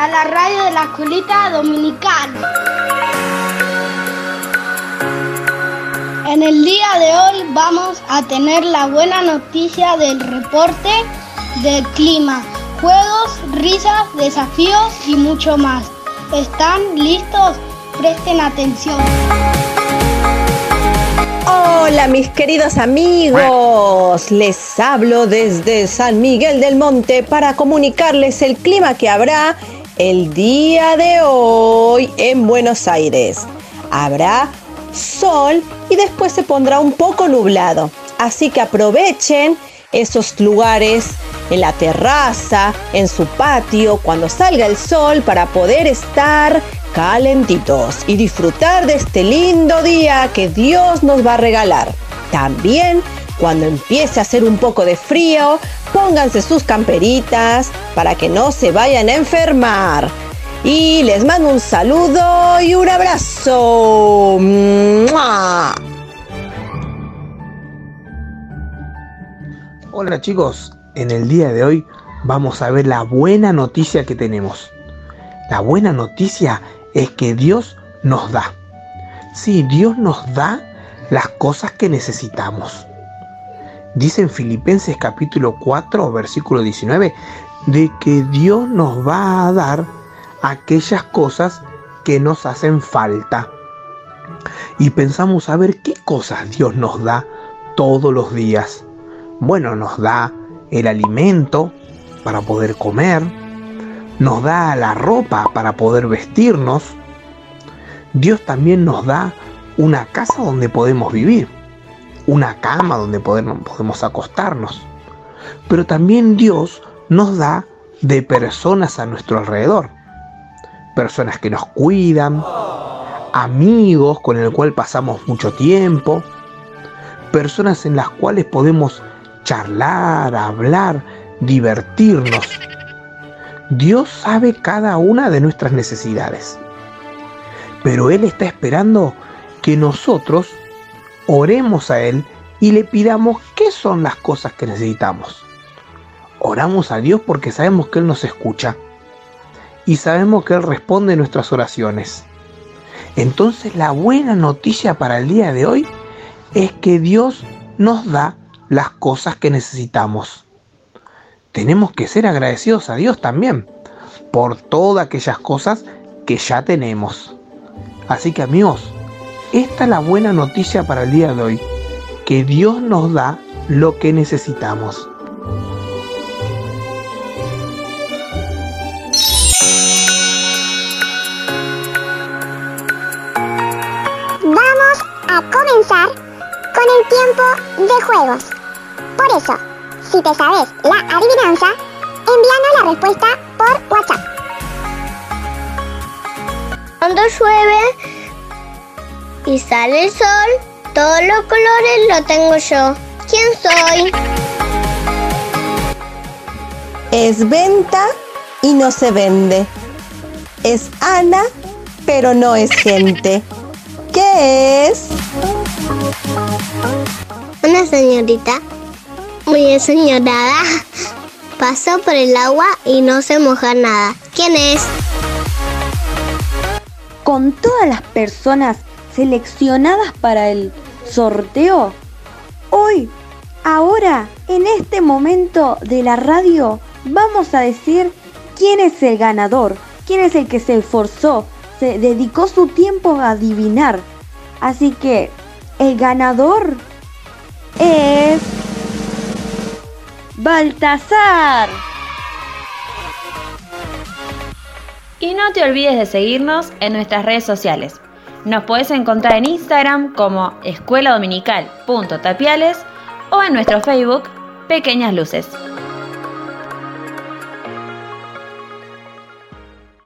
a la radio de la escuelita dominical. En el día de hoy vamos a tener la buena noticia del reporte del clima, juegos, risas, desafíos y mucho más. ¿Están listos? Presten atención. Hola mis queridos amigos, les hablo desde San Miguel del Monte para comunicarles el clima que habrá el día de hoy en Buenos Aires. Habrá sol y después se pondrá un poco nublado, así que aprovechen esos lugares en la terraza, en su patio, cuando salga el sol para poder estar calentitos y disfrutar de este lindo día que Dios nos va a regalar. También cuando empiece a hacer un poco de frío, pónganse sus camperitas para que no se vayan a enfermar. Y les mando un saludo y un abrazo. Hola chicos, en el día de hoy vamos a ver la buena noticia que tenemos. La buena noticia es que Dios nos da. Sí, Dios nos da las cosas que necesitamos. Dice en Filipenses capítulo 4, versículo 19, de que Dios nos va a dar aquellas cosas que nos hacen falta. Y pensamos a ver qué cosas Dios nos da todos los días. Bueno, nos da el alimento para poder comer, nos da la ropa para poder vestirnos. Dios también nos da una casa donde podemos vivir, una cama donde podemos acostarnos. Pero también Dios nos da de personas a nuestro alrededor. Personas que nos cuidan, amigos con el cual pasamos mucho tiempo, personas en las cuales podemos charlar, hablar, divertirnos. Dios sabe cada una de nuestras necesidades. Pero Él está esperando que nosotros oremos a Él y le pidamos qué son las cosas que necesitamos. Oramos a Dios porque sabemos que Él nos escucha y sabemos que Él responde nuestras oraciones. Entonces la buena noticia para el día de hoy es que Dios nos da las cosas que necesitamos tenemos que ser agradecidos a Dios también por todas aquellas cosas que ya tenemos. Así que amigos, esta es la buena noticia para el día de hoy, que Dios nos da lo que necesitamos. Vamos a comenzar con el tiempo de juegos. Por eso, si te sabes la adivinanza, envíanos la respuesta por WhatsApp. Cuando llueve y sale el sol, todos los colores los tengo yo. ¿Quién soy? Es venta y no se vende. Es Ana, pero no es gente. ¿Qué es? Una señorita muy enseñorada. Pasó por el agua y no se moja nada. ¿Quién es? Con todas las personas seleccionadas para el sorteo, hoy, ahora, en este momento de la radio, vamos a decir quién es el ganador, quién es el que se esforzó, se dedicó su tiempo a adivinar. Así que el ganador es... Baltasar. Y no te olvides de seguirnos en nuestras redes sociales. Nos puedes encontrar en Instagram como escuela dominical.tapiales o en nuestro Facebook Pequeñas Luces.